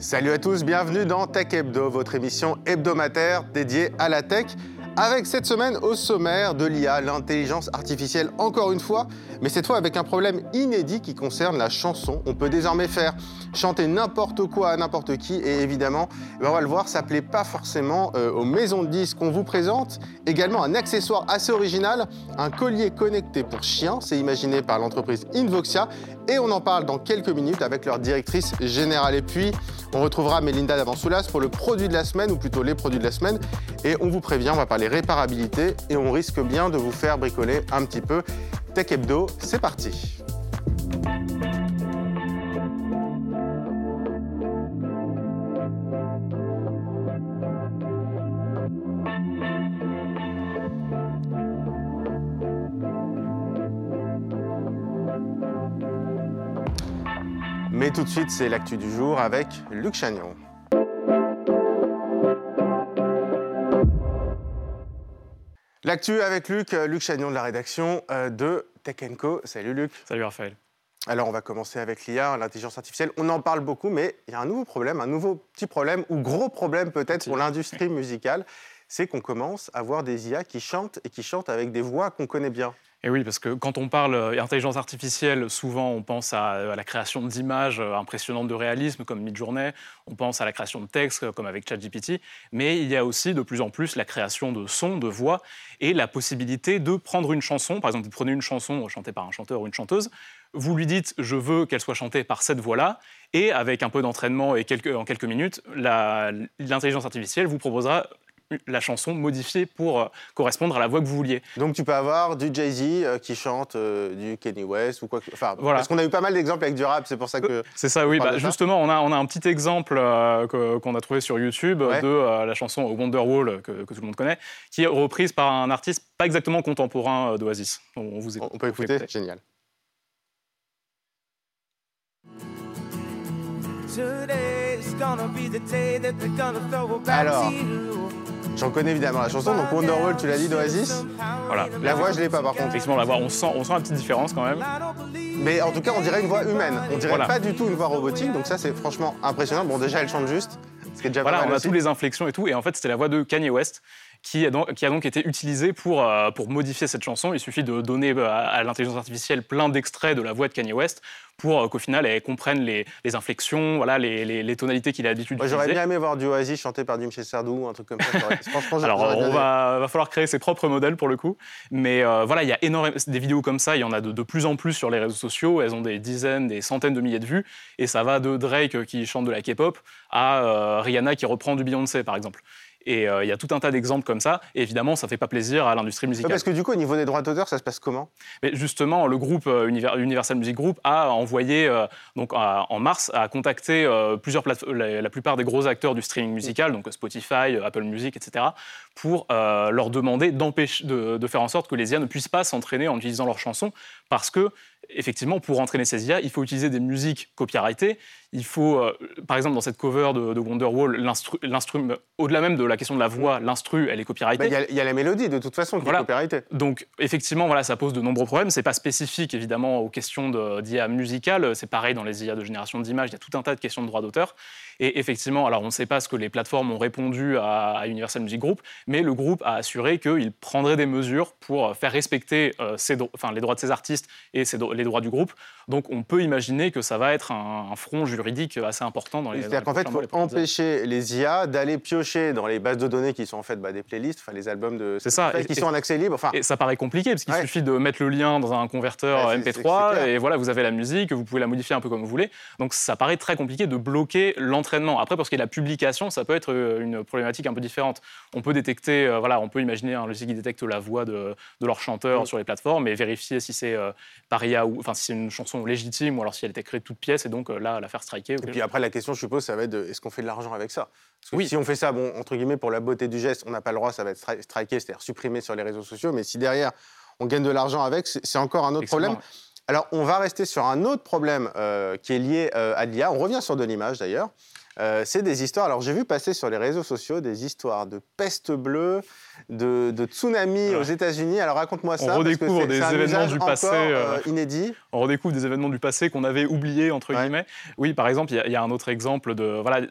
Salut à tous, bienvenue dans Tech Hebdo, votre émission hebdomadaire dédiée à la tech. Avec cette semaine au sommaire de l'IA, l'intelligence artificielle encore une fois, mais cette fois avec un problème inédit qui concerne la chanson. On peut désormais faire chanter n'importe quoi à n'importe qui et évidemment, eh ben, on va le voir, ça plaît pas forcément euh, aux maisons de disques qu'on vous présente. Également un accessoire assez original, un collier connecté pour chien, c'est imaginé par l'entreprise Invoxia et on en parle dans quelques minutes avec leur directrice générale. Et puis, on retrouvera Melinda Davansoulas pour le produit de la semaine, ou plutôt les produits de la semaine. Et on vous prévient, on va parler réparabilité et on risque bien de vous faire bricoler un petit peu. Tech Hebdo, c'est parti. Mais tout de suite, c'est l'actu du jour avec Luc Chagnon. L'actu avec Luc, Luc Chagnon de la rédaction euh, de Tech Co. Salut Luc. Salut Raphaël. Alors on va commencer avec l'IA, l'intelligence artificielle. On en parle beaucoup, mais il y a un nouveau problème, un nouveau petit problème, ou gros problème peut-être pour l'industrie musicale, c'est qu'on commence à voir des IA qui chantent et qui chantent avec des voix qu'on connaît bien. Et oui, parce que quand on parle euh, artificielle, souvent on pense à, la création d'images euh, impressionnantes de réalisme comme Midjourney, on pense à la création de textes euh, comme avec ChatGPT, mais il y a aussi de plus en plus la création de sons, de voix et la possibilité de prendre une chanson. Par exemple, vous prenez une chanson chantée par un chanteur ou une chanteuse, vous lui dites je veux qu'elle soit chantée par cette voix-là, et avec un peu d'entraînement et en quelques minutes, l'intelligence artificielle vous proposera la chanson modifiée pour euh, correspondre à la voix que vous vouliez. Donc tu peux avoir du Jay-Z euh, qui chante euh, du Kenny West ou quoi que... Enfin, voilà. Parce qu'on a eu pas mal d'exemples avec du rap, c'est pour ça que... C'est ça, oui. Bah, justement, on a, on a un petit exemple qu'on a trouvé sur YouTube de la chanson Wonderwall, que, que, tout le monde connaît, qui est reprise par un artiste pas exactement contemporain d'Oasis. On, vous on peut écouter, génial. Alors, J'en connais évidemment la chanson, donc Wonderwall, tu l'as dit, d'Oasis. Voilà. La voix, je l'ai pas par contre. Effectivement, la voix, on sent, on sent la petite différence quand même. Mais en tout cas, on dirait une voix humaine. On dirait pas du tout une voix robotique, donc ça, c'est franchement impressionnant. Bon, déjà, elle chante juste. Ce qui est déjà voilà, on a tous les inflexions et tout. Et en fait, c'était la voix de Kanye West qui a, donc, qui a donc été utilisé pour, euh, pour modifier cette chanson. Il suffit de donner euh, à, l'intelligence artificielle plein d'extraits de la voix de Kanye West pour euh, qu'au final, elle comprenne les, les inflexions, voilà, les, les, tonalités qu'il a l'habitude d'utiliser. J'aurais bien aimé voir du Oasis chanté par Jim Sardou, un truc comme ça. Alors, on va, va, falloir créer ses propres modèles pour le coup. Mais voilà, il y a énormément des vidéos comme ça. Il y en a de, de, plus en plus sur les réseaux sociaux. Elles ont des dizaines, des centaines de milliers de vues. Et ça va de Drake qui chante de la K-pop à Rihanna qui reprend du Beyoncé, par exemple. Et euh, il y a tout un tas d'exemples comme ça. Et évidemment, ça ne fait pas plaisir à l'industrie musicale. parce que du coup, au niveau des droits d'auteur, ça se passe comment? Mais Justement, le groupe euh, Universal Music Group a envoyé, euh, donc en mars, a contacté plusieurs la, la, plupart des gros acteurs du streaming musical, donc Spotify, Apple Music, etc., pour leur demander de, de, faire en sorte que les IA ne puissent pas s'entraîner en utilisant leurs chansons, parce que effectivement, pour entraîner ces IA, il faut utiliser des musiques copyrightées. Il faut, euh, par exemple, dans cette cover de, Wonderwall, l'instru, au-delà même de la question de la voix, l'instru, elle est copyrightée. Bah, il y, a la mélodie, de toute façon, qui est copyrightée. Donc, effectivement, voilà, ça pose de nombreux problèmes. C'est pas spécifique, évidemment, aux questions d'IA musicale. C'est pareil dans les IA de génération d'images. Il y a tout un tas de questions de droits d'auteur. Et effectivement, alors on ne sait pas ce que les plateformes ont répondu à, Universal Music Group, mais le groupe a assuré qu'il prendrait des mesures pour faire respecter euh, enfin, les droits de ces artistes et les droits du groupe. Donc on peut imaginer que ça va être un, front juridique assez important dans les. C'est-à-dire qu'en fait, il faut empêcher les IA d'aller piocher dans les bases de données qui sont en fait bah, des playlists, enfin les albums de. C'est ça. qui sont en accès libre. Enfin... Et ça paraît compliqué parce qu'il suffit de mettre le lien dans un converteur MP3 et voilà, vous avez la musique, vous pouvez la modifier un peu comme vous voulez. Donc ça paraît très compliqué de bloquer l'entrée après, pour ce qui est de la publication, ça peut être euh, une problématique un peu différente. On peut détecter, euh, voilà, on peut imaginer un logiciel qui détecte la voix de, leur chanteur sur les plateformes et vérifier si c'est euh, paria ou enfin si c'est une chanson légitime ou alors si elle est écrite toute pièce et donc là la faire striker. Et puis après la question, je suppose, ça va être est-ce qu'on fait de l'argent avec ça? Oui. Si on fait ça, bon, entre guillemets, pour la beauté du geste, on n'a pas le droit, ça va être striké, c'est-à-dire supprimé sur les réseaux sociaux. Mais si derrière on gagne de l'argent avec, c'est encore un autre problème. Alors, on va rester sur un autre problème qui est lié à l'IA. On revient sur de l'image d'ailleurs. Euh, c'est des histoires. Alors j'ai vu passer sur les réseaux sociaux des histoires de peste bleue, de, tsunami aux États-Unis. Alors raconte-moi ça. On redécouvre des événements du passé euh, inédits. On redécouvre des événements du passé qu'on avait oubliés entre guillemets. Oui, par exemple, il y, a un autre exemple de voilà,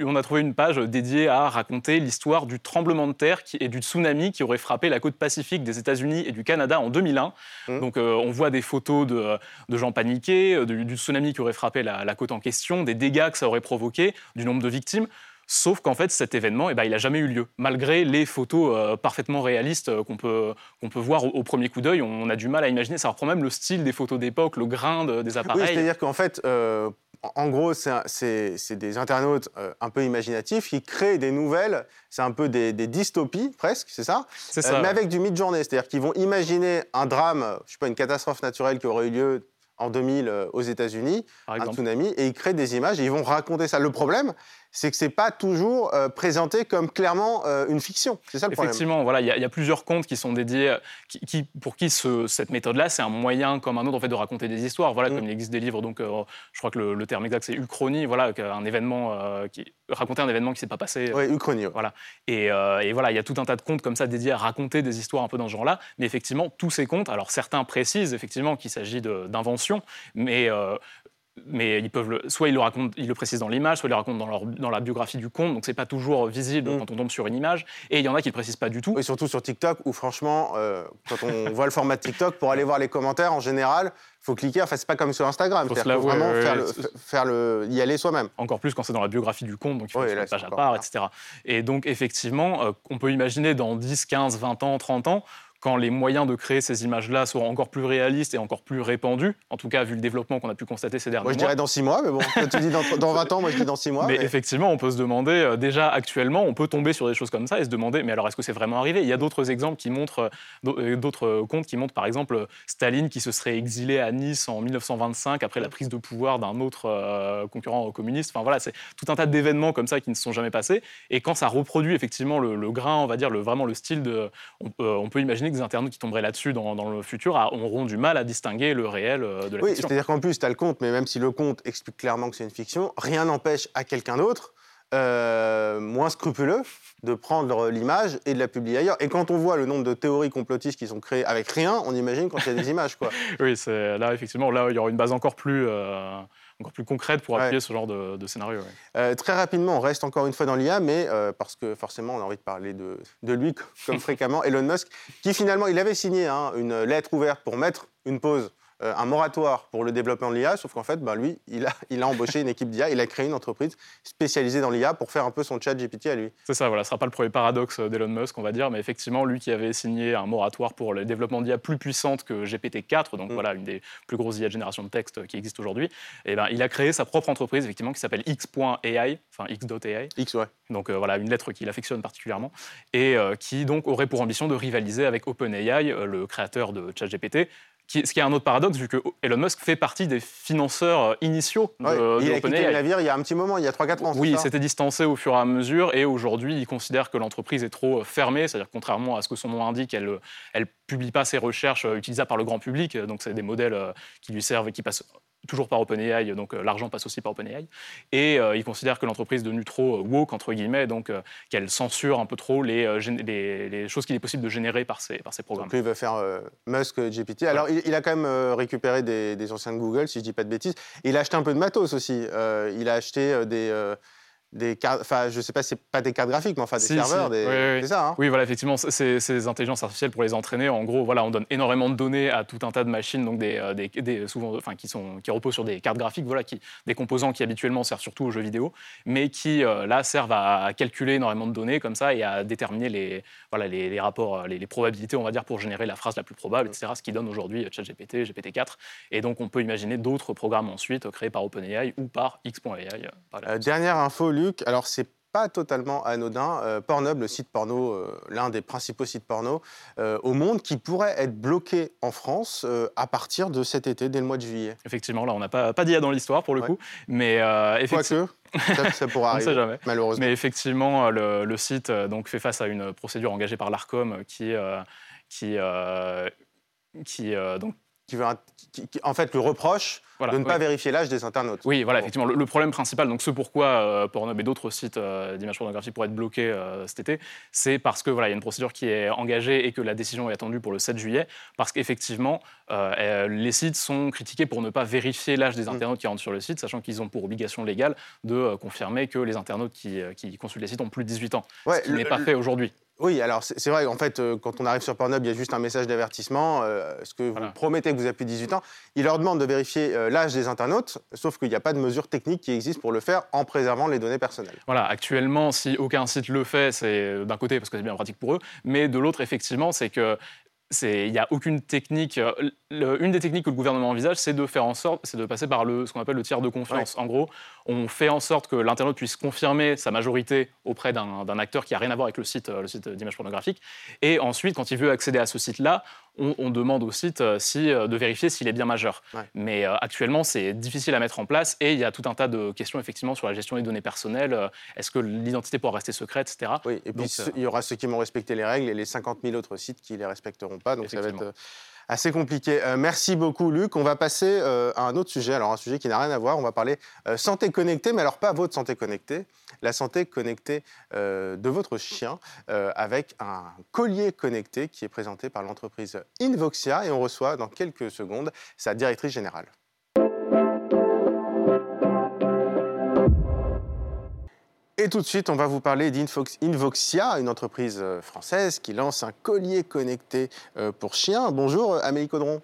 on a trouvé une page dédiée à raconter l'histoire du tremblement de terre et du tsunami qui aurait frappé la côte pacifique des États-Unis et du Canada en 2001. Mmh. Donc euh, on voit des photos de, gens paniqués, du, tsunami qui aurait frappé la, la côte en question, des dégâts que ça aurait provoqué, du nombre de victimes. Sauf qu'en fait, cet événement, eh ben, il n'a jamais eu lieu. Malgré les photos euh, parfaitement réalistes euh, qu'on peut, qu'on peut voir au, premier coup d'œil, on, a du mal à imaginer. Ça reprend même le style des photos d'époque, le grain des appareils. Oui, c'est-à-dire qu'en fait, euh, en gros, c'est, des internautes un peu imaginatifs qui créent des nouvelles. C'est un peu des, dystopies, presque, c'est ça? C'est ça. mais avec du mid-journée. C'est-à-dire qu'ils vont imaginer un drame, je sais pas, une catastrophe naturelle qui aurait eu lieu en 2000 aux États-Unis, un tsunami, et ils créent des images et ils vont raconter ça. Le problème, c'est que c'est pas toujours euh, présenté comme clairement euh, une fiction. C'est ça le problème. Effectivement, voilà, il y, a plusieurs comptes qui sont dédiés, euh, qui, pour qui cette méthode-là, c'est un moyen comme un autre en fait de raconter des histoires. Voilà, mm. comme il existe des livres, donc je crois que le, terme exact c'est uchronie, voilà, un événement qui raconter un événement qui s'est pas passé. Oui, uchronie. Voilà. Et, et, voilà, il y a tout un tas de comptes comme ça dédiés à raconter des histoires un peu dans ce genre-là. Mais effectivement, tous ces comptes, alors certains précisent effectivement qu'il s'agit d'invention, mais mais ils peuvent soit ils le racontent, ils le précisent dans l'image, soit ils le racontent dans, leur, dans la biographie du compte, donc c'est pas toujours visible mm. quand on tombe sur une image. Et il y en a qui le précisent pas du tout. Et surtout sur TikTok, où franchement, euh, quand on voit le format TikTok, pour aller voir les commentaires, en général, faut cliquer. Enfin, c'est pas comme sur Instagram. Il faut, vraiment faire, le, faire, le, y aller soi-même. Encore plus quand c'est dans la biographie du compte, donc il faut une page à part, etc. Et donc effectivement, euh, on peut imaginer dans 10, 15, 20 ans, 30 ans, quand les moyens de créer ces images-là seront encore plus réalistes et encore plus répandus, en tout cas vu le développement qu'on a pu constater ces derniers mois. Moi je dirais dans 6 mois, mais bon, tu dis dans, 20 ans, moi je dis dans 6 mois. Mais, effectivement, on peut se demander, euh, déjà actuellement, on peut tomber sur des choses comme ça et se demander, mais alors est-ce que c'est vraiment arrivé? Il y a d'autres exemples qui montrent, euh, euh, d'autres comptes qui montrent par exemple Staline qui se serait exilé à Nice en 1925 après la prise de pouvoir d'un autre concurrent communiste. Enfin voilà, c'est tout un tas d'événements comme ça qui ne se sont jamais passés. Et quand ça reproduit effectivement le, grain, on va dire, le, vraiment le style de. On, on peut imaginer que des internautes qui tomberaient là-dessus dans, le futur auront du mal à distinguer le réel euh, de la oui, fiction. Oui, c'est-à-dire qu'en plus, tu as le compte, mais même si le compte explique clairement que c'est une fiction, rien n'empêche à quelqu'un d'autre, euh, moins scrupuleux, de prendre l'image et de la publier ailleurs. Et quand on voit le nombre de théories complotistes qui sont créées avec rien, on imagine quand il y a des images. Quoi. oui, là, effectivement, là, il y aura une base encore plus... Euh, encore plus concrète pour appuyer ce genre de, scénario. Euh, très rapidement, on reste encore une fois dans l'IA, mais euh, parce que forcément, on a envie de parler de, de lui comme fréquemment, Elon Musk, qui finalement, il avait signé hein, une lettre ouverte pour mettre une pause un moratoire pour le développement de l'IA, sauf qu'en fait, ben, lui, il a, il a embauché une équipe d'IA, il a créé une entreprise spécialisée dans l'IA pour faire un peu son chat GPT à lui. C'est ça, voilà, ce ne sera pas le premier paradoxe d'Elon Musk, on va dire, mais effectivement, lui qui avait signé un moratoire pour le développement d'IA plus puissante que GPT-4, donc mm. voilà, une des plus grosses IA de génération de texte qui existe aujourd'hui, et eh ben, il a créé sa propre entreprise, effectivement, qui s'appelle X.ai, enfin X.ai. X, ouais. Donc euh, voilà, une lettre qu'il affectionne particulièrement, et euh, qui donc aurait pour ambition de rivaliser avec OpenAI, le créateur de ChatGPT, ce qui est un autre paradoxe, vu que Elon Musk fait partie des financeurs euh, initiaux de, ouais, il a quitté le navire il y a un petit moment, il y a 3-4 ans. Oui, il s'était distancé au fur et à mesure, et aujourd'hui, il considère que l'entreprise est trop euh, fermée, c'est-à-dire contrairement à ce que son nom indique, elle ne publie pas ses recherches euh, utilisables par le grand public, donc c'est des modèles qui lui servent et qui passent toujours par OpenAI, donc euh, l'argent passe aussi par OpenAI. Et euh, il considère que l'entreprise est devenue trop euh, woke, entre guillemets, donc qu'elle censure un peu trop les, les, choses qu'il est possible de générer par ces, par ces programmes. Donc il veut faire Musk GPT. Alors il, a quand même récupéré des, des, anciens de Google, si je ne dis pas de bêtises. Il a acheté un peu de matos aussi. il a acheté des des cartes, enfin, je sais pas, c'est pas des cartes graphiques, mais enfin des serveurs, des... Oui, c'est ça. Hein oui, voilà, effectivement, c'est ces intelligences artificielles pour les entraîner. En gros, voilà, on donne énormément de données à tout un tas de machines, donc des, euh, des, souvent, enfin, qui sont, qui reposent sur des cartes graphiques, voilà, qui, des composants qui habituellement servent surtout aux jeux vidéo, mais qui euh, là servent à, calculer énormément de données comme ça et à déterminer les, voilà, les, rapports, les, probabilités, on va dire, pour générer la phrase la plus probable, etc. Ce qui donne aujourd'hui ChatGPT, GPT-4, et donc on peut imaginer d'autres programmes ensuite créés par OpenAI ou par X.ai. Euh, dernière info, alors c'est pas totalement anodin. Euh, Pornhub, le site porno, euh, l'un des principaux sites porno euh, au monde, qui pourrait être bloqué en France à partir de cet été, dès le mois de juillet. Effectivement, là, on n'a pas, pas d'IA dans l'histoire pour le coup, mais effectivement. Ça, ça pourra arriver, sait jamais. malheureusement. Mais effectivement, le, site donc, fait face à une procédure engagée par l'ARCOM qui, qui, qui donc, qui veut, en fait, le reproche de ne pas vérifier l'âge des internautes. Oui, voilà, effectivement. Le, problème principal, donc ce pourquoi euh, Pornhub et d'autres sites euh, d'images pornographiques pourraient être bloqués euh, cet été, c'est parce que voilà, il y a une procédure qui est engagée et que la décision est attendue pour le 7 juillet, parce qu'effectivement, les sites sont critiqués pour ne pas vérifier l'âge des mm. internautes qui rentrent sur le site, sachant qu'ils ont pour obligation légale de confirmer que les internautes qui, qui, consultent les sites ont plus de 18 ans, ce qui n'est pas fait aujourd'hui. Oui, alors c'est vrai, en fait, euh, quand on arrive sur Pornhub, il y a juste un message d'avertissement. Euh, est-ce que vous promettez que vous avez plus de 18 ans Il leur demande de vérifier euh, l'âge des internautes, sauf qu'il n'y a pas de mesure technique qui existe pour le faire en préservant les données personnelles. Voilà, actuellement, si aucun site le fait, c'est d'un côté parce que c'est bien pratique pour eux, mais de l'autre, effectivement, c'est que il n'y a aucune technique. Euh, une des techniques que le gouvernement envisage, c'est de faire en sorte, c'est de passer par le, ce qu'on appelle le tiers de confiance. En gros, on fait en sorte que l'internaute puisse confirmer sa majorité auprès d'un acteur qui n'a rien à voir avec le site, euh, le site d'image pornographique. Et ensuite, quand il veut accéder à ce site-là, on, demande au site euh, si, euh, de vérifier s'il est bien majeur. Mais euh, actuellement, c'est difficile à mettre en place et il y a tout un tas de questions effectivement sur la gestion des données personnelles. Est-ce que l'identité pourra rester secrète, etc. Oui, et puis il y aura ceux qui vont respecter les règles et les 50 000 autres sites qui ne les respecteront pas. Donc ça va être assez compliqué. merci beaucoup, Luc. On va passer à un autre sujet, alors un sujet qui n'a rien à voir. On va parler santé connectée, mais alors pas votre santé connectée la santé connectée euh, de votre chien euh, avec un collier connecté qui est présenté par l'entreprise Invoxia et on reçoit dans quelques secondes sa directrice générale. Et tout de suite, on va vous parler d'Invoxia, une entreprise euh, française qui lance un collier connecté pour chiens. Bonjour Amélie Caudron.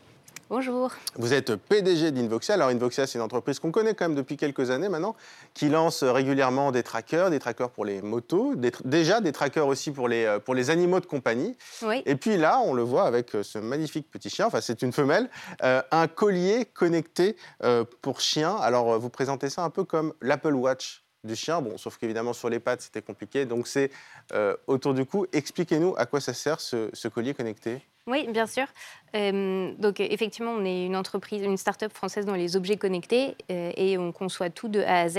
Bonjour. Vous êtes PDG d'Invoxia. Alors Invoxia, c'est une entreprise qu'on connaît quand même depuis quelques années maintenant, qui lance régulièrement des trackers, des trackers pour les motos, déjà des trackers aussi pour les, euh, pour les animaux de compagnie. Oui. Et puis là, on le voit avec euh, ce magnifique petit chien, enfin c'est une femelle, euh, un collier connecté pour chien. Alors vous présentez ça un peu comme l'Apple Watch du chien, bon, sauf qu'évidemment sur les pattes c'était compliqué, donc c'est autour du cou. Expliquez-nous à quoi ça sert ce collier connecté. Oui, bien sûr. Euh, donc effectivement, on est une entreprise, une start-up française dans les objets connectés euh, et on conçoit tout de A à Z.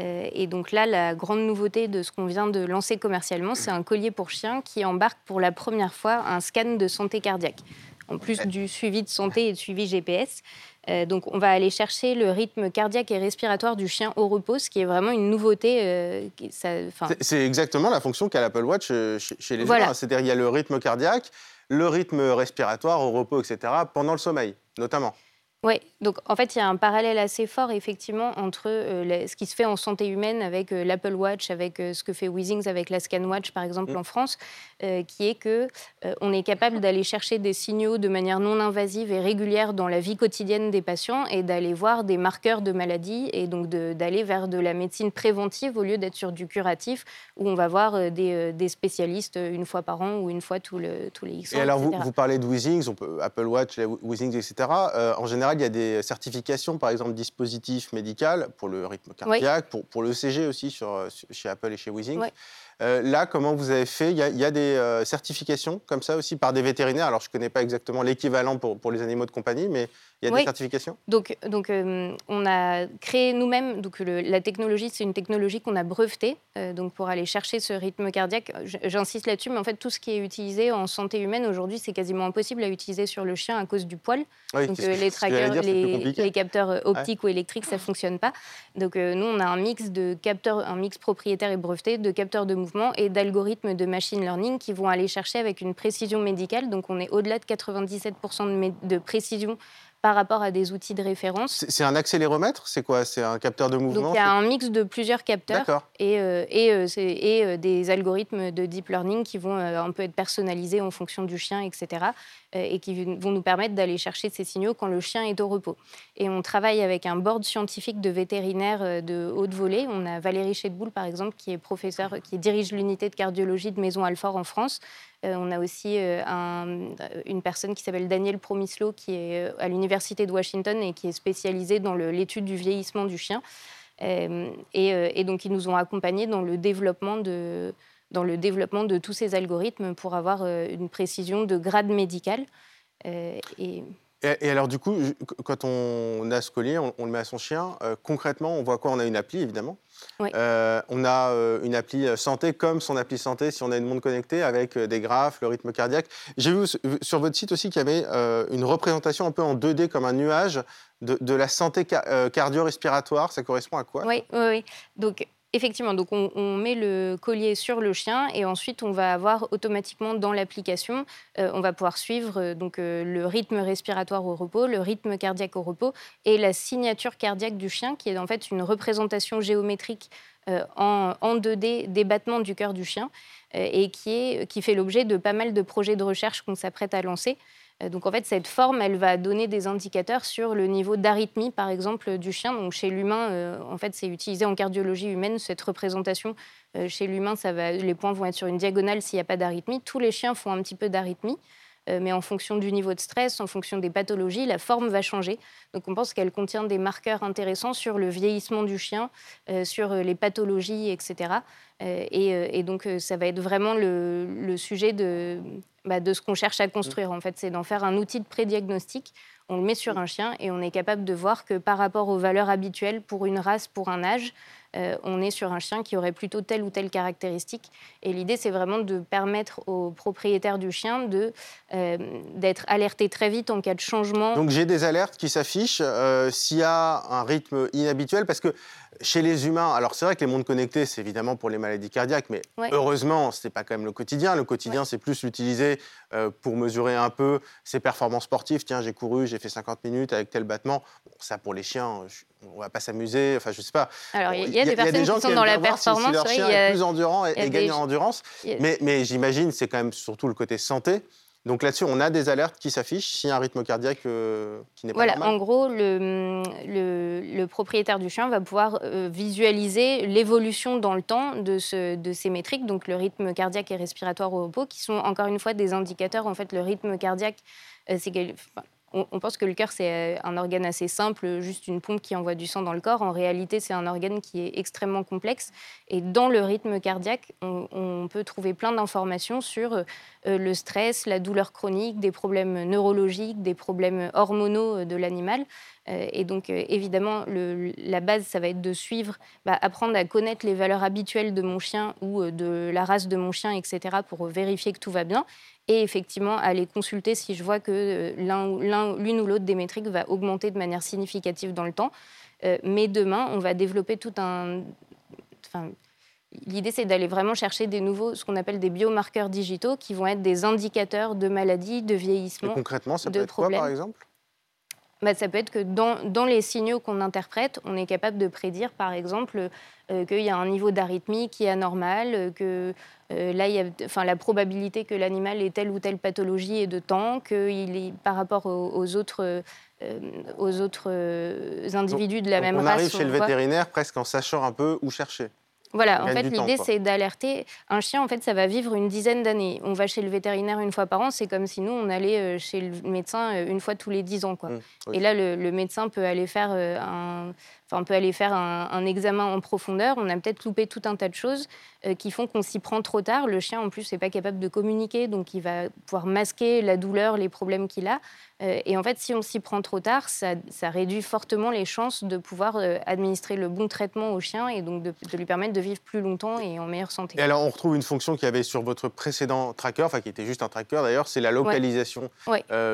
Euh, et donc là, la grande nouveauté de ce qu'on vient de lancer commercialement, c'est un collier pour chien qui embarque pour la première fois un scan de santé cardiaque, en plus du suivi de santé et de suivi GPS. Donc on va aller chercher le rythme cardiaque et respiratoire du chien au repos, ce qui est vraiment une nouveauté. c'est exactement la fonction qu'a l'Apple Watch chez, les voilà. C'est-à-dire il y a le rythme cardiaque, le rythme respiratoire au repos, etc., pendant le sommeil, notamment. Oui, donc en fait, il y a un parallèle assez fort effectivement entre euh, ce qui se fait en santé humaine avec euh, l'Apple Watch, avec euh, ce que fait Weezings avec la ScanWatch par exemple mm. en France, qui est que on est capable d'aller chercher des signaux de manière non invasive et régulière dans la vie quotidienne des patients et d'aller voir des marqueurs de maladie et donc d'aller vers de la médecine préventive au lieu d'être sur du curatif où on va voir des, des, spécialistes une fois par an ou une fois tous, le, tous les X ans. Et alors vous, vous, parlez de Weezings, Apple Watch, Weezings, etc. en général il y a des certifications, par exemple, dispositif médical pour le rythme cardiaque, pour, pour l'ECG aussi sur, chez Apple et chez Weezing. Euh, là, comment vous avez fait? Il y a, des euh, certifications comme ça aussi par des vétérinaires? Alors, je ne connais pas exactement l'équivalent pour, pour, les animaux de compagnie, mais il y a des certifications? Donc, donc euh, on a créé nous-mêmes, donc la technologie, c'est une technologie qu'on a brevetée, donc pour aller chercher ce rythme cardiaque. J'insiste là-dessus, mais en fait, tout ce qui est utilisé en santé humaine aujourd'hui, c'est quasiment impossible à utiliser sur le chien à cause du poil. donc, les trackers, les, les, capteurs optiques ou électriques, ça ne fonctionne pas. Donc, nous, on a un mix de capteurs, un mix propriétaire et breveté de capteurs de mouvement et d'algorithmes de machine learning qui vont aller chercher avec une précision médicale. Donc on est au-delà de 97% de, précision par rapport à des outils de référence. C'est un accéléromètre C'est quoi? C'est un capteur de mouvement Donc il y a un mix de plusieurs capteurs et, euh, et, euh, et euh, des algorithmes de deep learning qui vont un peu être personnalisés en fonction du chien, etc. et qui vont nous permettre d'aller chercher ces signaux quand le chien est au repos. Et on travaille avec un board scientifique de vétérinaires de haute volée. On a Valérie Chedboul, par exemple, qui est professeur, qui dirige l'unité de cardiologie de Maison Alfort en France, on a aussi euh, une personne qui s'appelle Daniel Promislo, qui est euh, à l'Université de Washington et qui est spécialisée dans l'étude du vieillissement du chien. Et, donc, ils nous ont accompagnés dans le développement de, dans le développement de tous ces algorithmes pour avoir une précision de grade médical. et Et, alors du coup, quand on a ce collier, on, le met à son chien, concrètement, on voit quoi? On a une appli, évidemment. on a une appli santé comme son appli santé si on a une montre connectée avec des graphes, le rythme cardiaque. J'ai vu sur votre site aussi qu'il y avait une représentation un peu en 2D comme un nuage de, la santé cardio-respiratoire. Ça correspond à quoi? Oui, oui, oui. Donc Effectivement, donc on, met le collier sur le chien et ensuite on va avoir automatiquement dans l'application, euh, on va pouvoir suivre euh, donc euh, le rythme respiratoire au repos, le rythme cardiaque au repos et la signature cardiaque du chien, qui est en fait une représentation géométrique en, en, 2D des battements du cœur du chien et qui, est, qui fait l'objet de pas mal de projets de recherche qu'on s'apprête à lancer. Euh, donc en fait, cette forme, elle va donner des indicateurs sur le niveau d'arythmie, par exemple, du chien. Donc chez l'humain, euh, en fait, c'est utilisé en cardiologie humaine, cette représentation. Euh, chez l'humain, les points vont être sur une diagonale s'il n'y a pas d'arythmie. Tous les chiens font un petit peu d'arythmie. mais en fonction du niveau de stress, en fonction des pathologies, la forme va changer. Donc on pense qu'elle contient des marqueurs intéressants sur le vieillissement du chien, sur les pathologies, etc. Et, donc ça va être vraiment le sujet de, bah, de ce qu'on cherche à construire. En fait, c'est d'en faire un outil de prédiagnostic. On le met sur un chien et on est capable de voir que par rapport aux valeurs habituelles pour une race, pour un âge, euh, on est sur un chien qui aurait plutôt telle ou telle caractéristique. Et l'idée, c'est vraiment de permettre aux propriétaires du chien de, euh, d'être alertés très vite en cas de changement. Donc j'ai des alertes qui s'affichent euh, s'il y a un rythme inhabituel, parce que chez les humains, alors c'est vrai que les mondes connectés, c'est évidemment pour les maladies cardiaques, mais heureusement, ce n'est pas quand même le quotidien. Le quotidien, c'est plus l'utiliser pour mesurer un peu ses performances sportives. Tiens, j'ai couru, j'ai fait 50 minutes avec tel battement. ça, pour les chiens, on va pas s'amuser. Enfin, je sais pas. Alors, il y, a des personnes qui, sont dans la performance. Si, leur chien est plus endurant et, gagne en endurance. Mais, mais j'imagine, c'est quand même surtout le côté santé. Donc là-dessus, on a des alertes qui s'affichent a un rythme cardiaque euh, qui n'est pas voilà, en gros, le, le, propriétaire du chien va pouvoir euh, visualiser l'évolution dans le temps de, ce, de ces métriques, donc le rythme cardiaque et respiratoire au repos, qui sont encore une fois des indicateurs. En fait, le rythme cardiaque, euh, c'est on, pense que le cœur, c'est euh, un organe assez simple, juste une pompe qui envoie du sang dans le corps. En réalité, c'est un organe qui est extrêmement complexe. Et dans le rythme cardiaque, on, peut trouver plein d'informations sur euh, le stress, la douleur chronique, des problèmes neurologiques, des problèmes hormonaux euh, de l'animal. Et donc, évidemment, la base, ça va être de suivre, bah, apprendre à connaître les valeurs habituelles de mon chien ou de la race de mon chien, etc., pour vérifier que tout va bien et effectivement aller consulter si je vois que euh, l'une ou l'autre des métriques va augmenter de manière significative dans le temps. Euh, mais demain, on va développer tout un... Enfin, L'idée, c'est d'aller vraiment chercher des nouveaux, ce qu'on appelle des biomarqueurs digitaux, qui vont être des indicateurs de maladies, de vieillissement. Et concrètement, ça peut être quoi, par exemple? Bah, ça peut être que dans, dans les signaux qu'on interprète, on est capable de prédire, par exemple, euh, qu'il y a un niveau d'arythmie qui est anormal, que euh, là, il y a, enfin, la probabilité que l'animal ait telle ou telle pathologie est de temps, qu'il est par rapport aux, autres, euh, aux autres individus de la même race. On arrive chez le vétérinaire presque en sachant un peu où chercher. Voilà, en fait, l'idée, c'est d'alerter. Un chien, en fait, ça va vivre une dizaine d'années. On va chez le vétérinaire une fois par an, c'est comme si nous, on allait chez le médecin une fois tous les dix ans. Quoi. Mmh, Et là, le, médecin peut aller faire un, on peut aller faire un, examen en profondeur. On a peut-être loupé tout un tas de choses euh, qui font qu'on s'y prend trop tard. Le chien, en plus, n'est pas capable de communiquer, donc il va pouvoir masquer la douleur, les problèmes qu'il a. Euh, et en fait, si on s'y prend trop tard, ça, réduit fortement les chances de pouvoir euh, administrer le bon traitement au chien et donc de, lui permettre de vivre plus longtemps et en meilleure santé. Et alors, on retrouve une fonction qui avait sur votre précédent tracker, enfin qui était juste un tracker d'ailleurs, c'est la localisation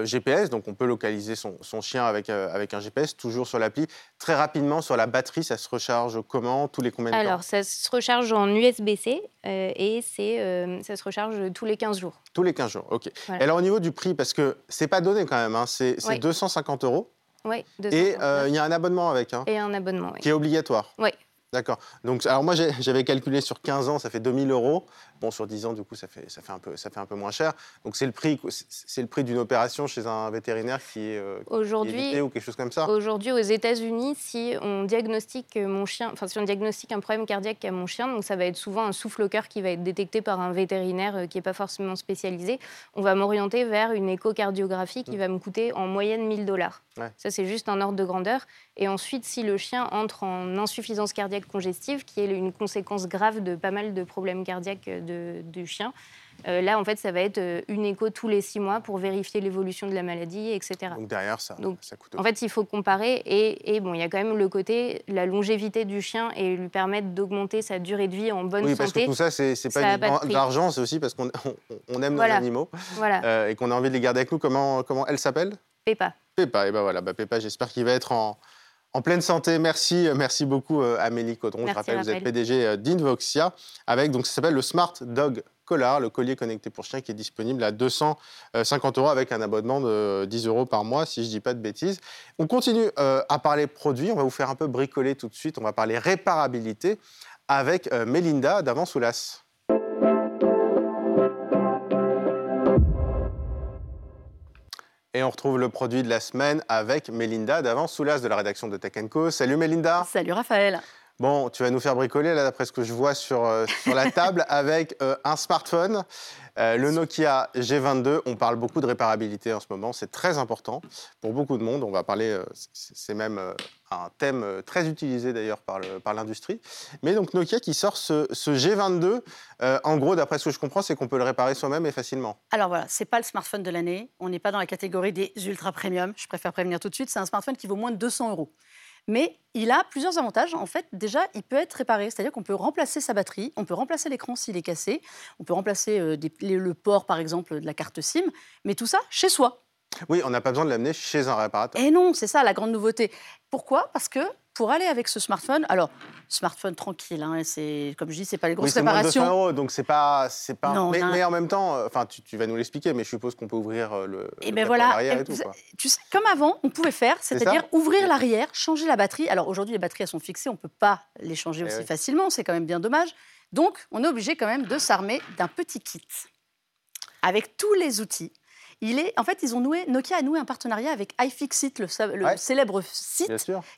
GPS. Donc, on peut localiser son, chien avec, avec un GPS, toujours sur l'appli, très rapidement sur la batterie, ça se recharge comment Tous les combien de Alors, ça se recharge en USB-C euh, et c'est, euh, ça se recharge tous les 15 jours. Tous les 15 jours, ok. alors, au niveau du prix, parce que c'est pas donné quand même, hein, c'est, 250 euros. Oui, Et euh, il y a un abonnement avec. Hein, et un abonnement, oui. Qui est obligatoire. Oui. D'accord. Donc, alors moi, j'avais calculé sur 15 ans, ça fait 2000 euros. Bon, sur 10 ans, du coup, ça fait, ça fait, un, peu, ça fait un peu moins cher. Donc, c'est le prix, c'est le prix d'une opération chez un vétérinaire qui est, euh, aujourd'hui, ou quelque chose comme ça. Aujourd'hui, aux États-Unis, si on diagnostique mon chien, enfin, si on diagnostique un problème cardiaque à mon chien, donc ça va être souvent un souffle au cœur qui va être détecté par un vétérinaire euh, qui n'est pas forcément spécialisé. On va m'orienter vers une échocardiographie qui mm. va me coûter en moyenne 1000 dollars. Ça, c'est juste un ordre de grandeur. Et ensuite, si le chien entre en insuffisance cardiaque congestive, qui est une conséquence grave de pas mal de problèmes cardiaques du chien, Euh, là, en fait, ça va être euh, une écho tous les six mois pour vérifier l'évolution de la maladie, etc. Donc derrière, ça, ça coûte. En fait, il faut comparer. Et, bon, il y a quand même le côté, la longévité du chien et lui permettre d'augmenter sa durée de vie en bonne santé. Oui, parce que tout ça, c'est pas uniquement de l'argent, c'est aussi parce qu'on on aime nos animaux voilà. et qu'on a envie de les garder avec nous. Comment, comment elle s'appelle? Peppa. Peppa, et ben voilà, bah, Peppa, j'espère qu'il va être en, en pleine santé. Merci, merci beaucoup Amélie Caudron. Je rappelle, vous êtes PDG d'Invoxia avec donc ça s'appelle le Smart Dog Collar, le collier connecté pour chien qui est disponible à 250 euros avec un abonnement de 10 euros par mois, si je ne dis pas de bêtises. On continue euh, à parler produits. On va vous faire un peu bricoler tout de suite. On va parler réparabilité avec euh, Mélinda on retrouve le produit de la semaine avec Mélinda d'Avant-Soulas de la rédaction de Tech Co. Salut Mélinda. Salut Raphaël. Bon, tu vas nous faire bricoler, là, d'après ce que je vois sur, euh, sur la table, avec euh, un smartphone, euh, le Nokia G22. On parle beaucoup de réparabilité en ce moment, c'est très important pour beaucoup de monde. On va parler, c'est même un thème très utilisé d'ailleurs par l'industrie. Mais donc Nokia qui sort ce, ce G22, en gros, d'après ce que je comprends, c'est qu'on peut le réparer soi-même et facilement. Alors voilà, c'est pas le smartphone de l'année. On n'est pas dans la catégorie des ultra premium. Je préfère prévenir tout de suite. C'est un smartphone qui vaut moins de 200 euros. Mais il a plusieurs avantages. En fait, déjà, il peut être réparé, c'est-à-dire qu'on peut remplacer sa batterie, on peut remplacer l'écran s'il est cassé, on peut remplacer euh, le port, par exemple, de la carte SIM, mais tout ça chez soi. Oui, on n'a pas besoin de l'amener chez un réparateur. Et non, c'est ça la grande nouveauté. Pourquoi? Parce que pour aller avec ce smartphone, alors smartphone tranquille, hein, c'est comme je dis, c'est pas les grosses oui, réparations. Moins de 200 euros, donc c'est pas, c'est pas. mais, en même temps, euh, enfin, tu, vas nous l'expliquer, mais je suppose qu'on peut ouvrir euh, le. Et ben voilà, et tout, tu sais, comme avant, on pouvait faire, c'est-à-dire ouvrir l'arrière, changer la batterie. Alors aujourd'hui, les batteries elles sont fixées, on peut pas les changer eh aussi facilement, c'est quand même bien dommage. Donc, on est obligé quand même de s'armer d'un petit kit avec tous les outils il est, en fait, ils ont noué, Nokia a noué un partenariat avec iFixit, le, célèbre site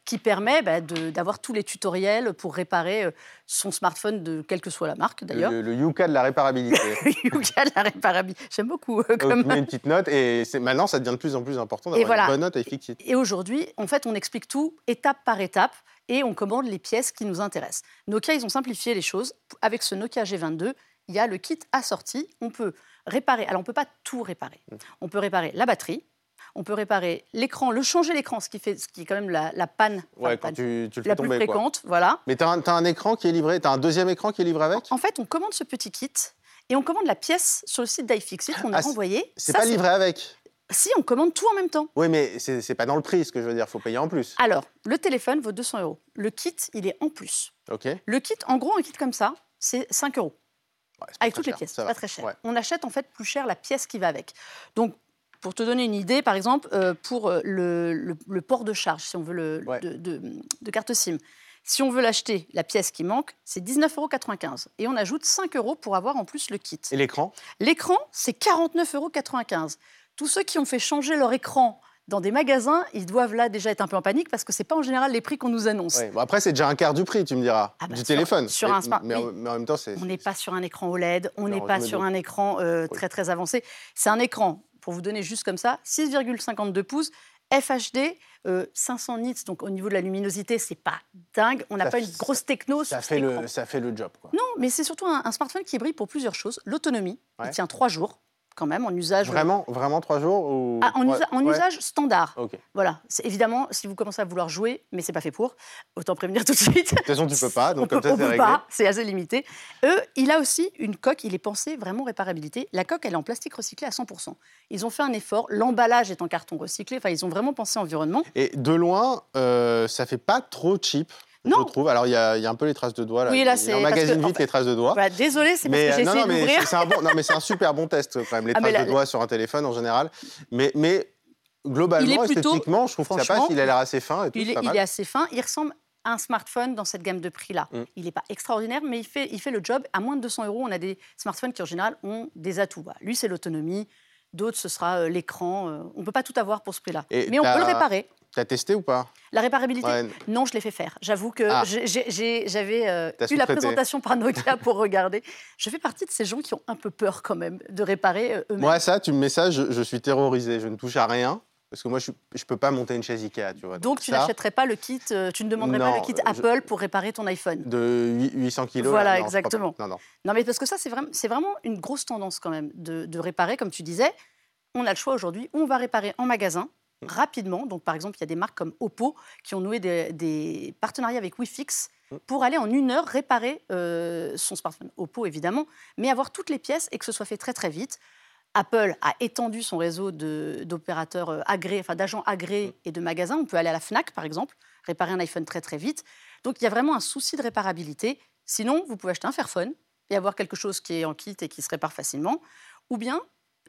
qui permet bah, d'avoir tous les tutoriels pour réparer euh, son smartphone de quelle que soit la marque d'ailleurs. Le, Yuka de la réparabilité. le Yuka de la réparabilité. J'aime beaucoup. Euh, comme... met une petite note et maintenant ça devient de plus en plus important d'avoir une bonne note iFixit. Et aujourd'hui, en fait, on explique tout étape par étape et on commande les pièces qui nous intéressent. Nokia, ils ont simplifié les choses. Avec ce Nokia G22, il y a le kit assorti. On peut réparer. Alors, on ne peut pas tout réparer. Mmh. On peut réparer la batterie, on peut réparer l'écran, le changer l'écran, ce qui fait, ce qui est quand même la, panne, ouais, quand tu, tu le la plus fréquente, voilà. Mais tu as, un écran qui est livré, tu as un deuxième écran qui est livré avec? En fait, on commande ce petit kit et on commande la pièce sur le site d'iFixit qu'on a ah, renvoyé. C'est pas livré avec si, on commande tout en même temps. Oui, mais c'est pas dans le prix, ce que je veux dire. Il faut payer en plus. Alors, le téléphone vaut 200 euros. Le kit, il est en plus. OK. Le kit, en gros, un kit comme ça, c'est 5 euros avec toutes les pièces, pas très cher. On achète en fait plus cher la pièce qui va avec. Donc, pour te donner une idée, par exemple, euh, pour euh, le, port de charge, si on veut le, de, carte SIM, si on veut l'acheter, la pièce qui manque, c'est 19,95 euros. Et on ajoute 5 euros pour avoir en plus le kit. Et l'écran? L'écran, c'est 49,95 euros. Tous ceux qui ont fait changer leur écran dans des magasins, ils doivent là déjà être un peu en panique parce que c'est pas en général les prix qu'on nous annonce. Bon, après, c'est déjà un quart du prix, tu me diras, ah bah, du téléphone. Sur un mais, en, même temps, c'est. On n'est pas sur un écran OLED, on n'est pas sur un écran euh, très très avancé. C'est un écran, pour vous donner juste comme ça, 6,52 pouces. FHD, 500 nits, donc au niveau de la luminosité, c'est pas dingue. On n'a pas une grosse techno. Ça fait, le, ça fait le job. Quoi. Non, mais c'est surtout un, smartphone qui brille pour plusieurs choses. L'autonomie, il tient trois jours quand même en usage. Vraiment, vraiment trois jours ou... Ah, en, usage standard. Voilà. C'est évidemment si vous commencez à vouloir jouer, mais c'est pas fait pour. Autant prévenir tout de suite. De toute façon, tu peux pas. Donc comme ça, c'est pas. C'est assez limité. Eux, il a aussi une coque. Il est pensé vraiment réparabilité. La coque, elle est en plastique recyclé à 100%. Ils ont fait un effort. L'emballage est en carton recyclé. Enfin, ils ont vraiment pensé environnement. Et de loin, euh, ça fait pas trop cheap. Non. Je trouve. Alors, il y, a un peu les traces de doigts. Là. Oui, là, c'est. On magazine vite les traces de doigts. Bah, désolé, c'est parce que j'ai essayé d'ouvrir. C'est un, bon, non, mais c'est un super bon test, quand même, les ah, traces de doigts sur un téléphone en général. Mais, mais globalement, esthétiquement, je trouve que ça passe. Il a l'air assez fin. Et tout, il, est, il est assez fin. Il ressemble à un smartphone dans cette gamme de prix-là. Mm. Il n'est pas extraordinaire, mais il fait, il fait le job. À moins de 200 euros, on a des smartphones qui, en général, ont des atouts. Bah, lui, c'est l'autonomie. D'autres, ce sera euh, l'écran. Euh, on ne peut pas tout avoir pour ce prix-là. Mais on peut le réparer. Tu as testé ou pas? La réparabilité? Non, je l'ai fait faire. J'avoue que ah. j'avais euh, eu la présentation par Nokia pour regarder. Je fais partie de ces gens qui ont un peu peur quand même de réparer eux-mêmes. Moi, ça, tu me mets ça, je, suis terrorisé. Je ne touche à rien. Parce que moi, je ne peux pas monter une chaise Ikea, tu vois. Donc, tu n'achèterais pas le kit, euh, tu ne demanderais pas le kit Apple pour réparer ton iPhone? De 800 kilos Voilà, exactement. Non, non. non, mais parce que ça, c'est vraiment, vraiment une grosse tendance quand même de, de réparer, comme tu disais. On a le choix aujourd'hui, on va réparer en magasin. Rapidement. Donc, par exemple, il y a des marques comme Oppo qui ont noué des, partenariats avec WeFix mm. pour aller en une heure réparer euh, son smartphone. Oppo, évidemment, mais avoir toutes les pièces et que ce soit fait très, très vite. Apple a étendu son réseau d'opérateurs euh, agréés, enfin d'agents agréés mm. et de magasins. On peut aller à la Fnac, par exemple, réparer un iPhone très très vite. Donc il y a vraiment un souci de réparabilité. Sinon, vous pouvez acheter un Fairphone et avoir quelque chose qui est en kit et qui se répare facilement. Ou bien,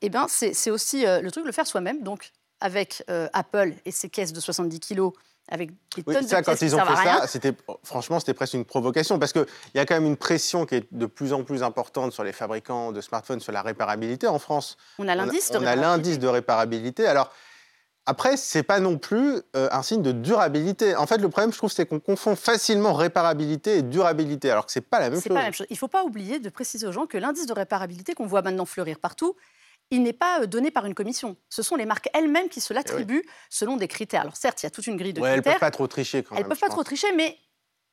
eh ben, c'est aussi euh, le truc de le faire soi-même. Donc avec euh, Apple et ses caisses de 70 kilos avec des tonnes ça, de quand ils ont fait ça, c'était franchement c'était presque une provocation parce qu'il y a quand même une pression qui est de plus en plus importante sur les fabricants de smartphones sur la réparabilité en France. On a l'indice de on a l'indice de réparabilité. Alors après, c'est pas non plus euh, un signe de durabilité. En fait, le problème, je trouve, c'est qu'on confond facilement réparabilité et durabilité, alors que c'est pas la même chose. Pas la même chose. Il faut pas oublier de préciser aux gens que l'indice de réparabilité qu'on voit maintenant fleurir partout, il n'est pas euh, donné par une commission. Ce sont les marques elles-mêmes qui se l'attribuent selon des critères. Alors certes, il y a toute une grille de critères. Elles ne peuvent pas trop tricher quand même. Elles ne peuvent pas trop tricher, mais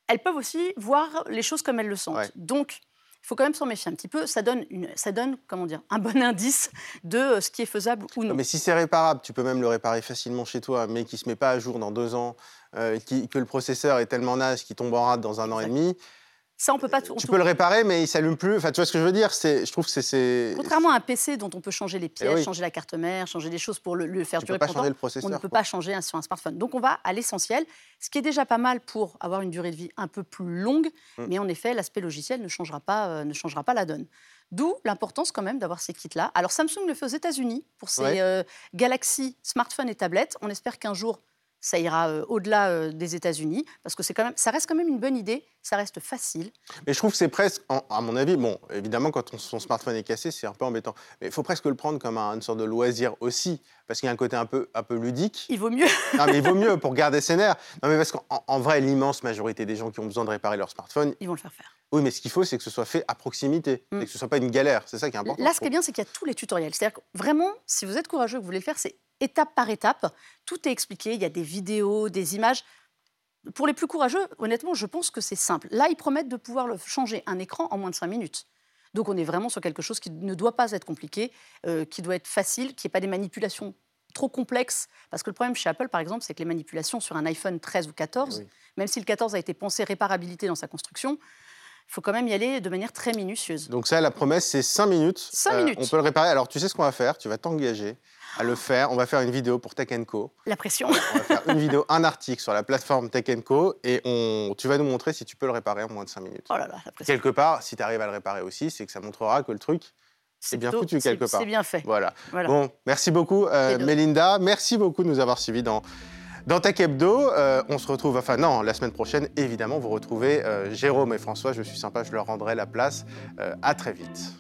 elles peuvent aussi voir les choses comme elles le sentent. Donc, il faut quand même s'en méfier un petit peu. Ça donne, une, ça donne comment dire, un bon indice de euh, ce qui est faisable ou non. Mais si c'est réparable, tu peux même le réparer facilement chez toi, mais qui ne se met pas à jour dans deux ans, euh, que le processeur est tellement naze qu'il tombe en rade dans un an et demi. Ça, on peut pas. Tu peux le réparer, mais il s'allume plus. Enfin, tu vois ce que je veux dire C'est, je trouve que c'est. Contrairement à un PC dont on peut changer les eh pièces, changer la carte mère, changer des choses pour le, faire durer plus longtemps, on ne peut pas changer sur un smartphone. Donc, on va à l'essentiel, ce qui est déjà pas mal pour avoir une durée de vie un peu plus longue. Mm. Mais en effet, l'aspect logiciel ne changera pas, euh, ne changera pas la donne. D'où l'importance quand même d'avoir ces kits-là. Alors Samsung le fait aux États-Unis pour ses euh, Galaxy smartphones et tablettes. On espère qu'un jour ça ira euh, au-delà euh, des États-Unis, parce que c'est quand même, ça reste quand même une bonne idée, ça reste facile. Mais je trouve que c'est presque, à mon avis, bon, évidemment, quand son smartphone est cassé, c'est un peu embêtant, mais il faut presque le prendre comme une sorte de loisir aussi, parce qu'il y a un côté un peu, un peu ludique. Il vaut mieux. non, mais il vaut mieux pour garder ses nerfs. Non, mais parce qu'en vrai, l'immense majorité des gens qui ont besoin de réparer leur smartphone, ils vont le faire faire. Oui, mais ce qu'il faut, c'est que ce soit fait à proximité, mm. et que ce ne soit pas une galère. C'est ça qui est important. Là, ce qui est bien, c'est qu'il y a tous les tutoriels. C'est-à-dire que vraiment, si vous êtes courageux, que vous voulez le faire, c'est étape par étape. Tout est expliqué. Il y a des vidéos, des images. Pour les plus courageux, honnêtement, je pense que c'est simple. Là, ils promettent de pouvoir le changer un écran en moins de 5 minutes. Donc, on est vraiment sur quelque chose qui ne doit pas être compliqué, euh, qui doit être facile, qui n'est pas des manipulations trop complexes. Parce que le problème chez Apple, par exemple, c'est que les manipulations sur un iPhone 13 ou 14, même si le 14 a été pensé réparabilité dans sa construction, il faut quand même y aller de manière très minutieuse. Donc ça, la promesse, c'est 5 minutes. 5 euh, minutes. On peut le réparer. Alors, tu sais ce qu'on va faire? Tu vas t'engager à le faire. On va faire une vidéo pour Tech Co. La pression. On va faire une vidéo, un article sur la plateforme Tech Co. Et on, tu vas nous montrer si tu peux le réparer en moins de 5 minutes. Oh là là, la pression. Quelque part, si tu arrives à le réparer aussi, c'est que ça montrera que le truc, c'est bien foutu quelque part. C'est bien fait. Voilà. Bon, merci beaucoup, euh, Mélinda. Merci beaucoup de nous avoir suivis dans dans Tech Hebdo, euh, on se retrouve, enfin non, la semaine prochaine, évidemment, vous retrouvez euh, Jérôme et François. Je suis sympa, je leur rendrai la place. Euh, à très vite.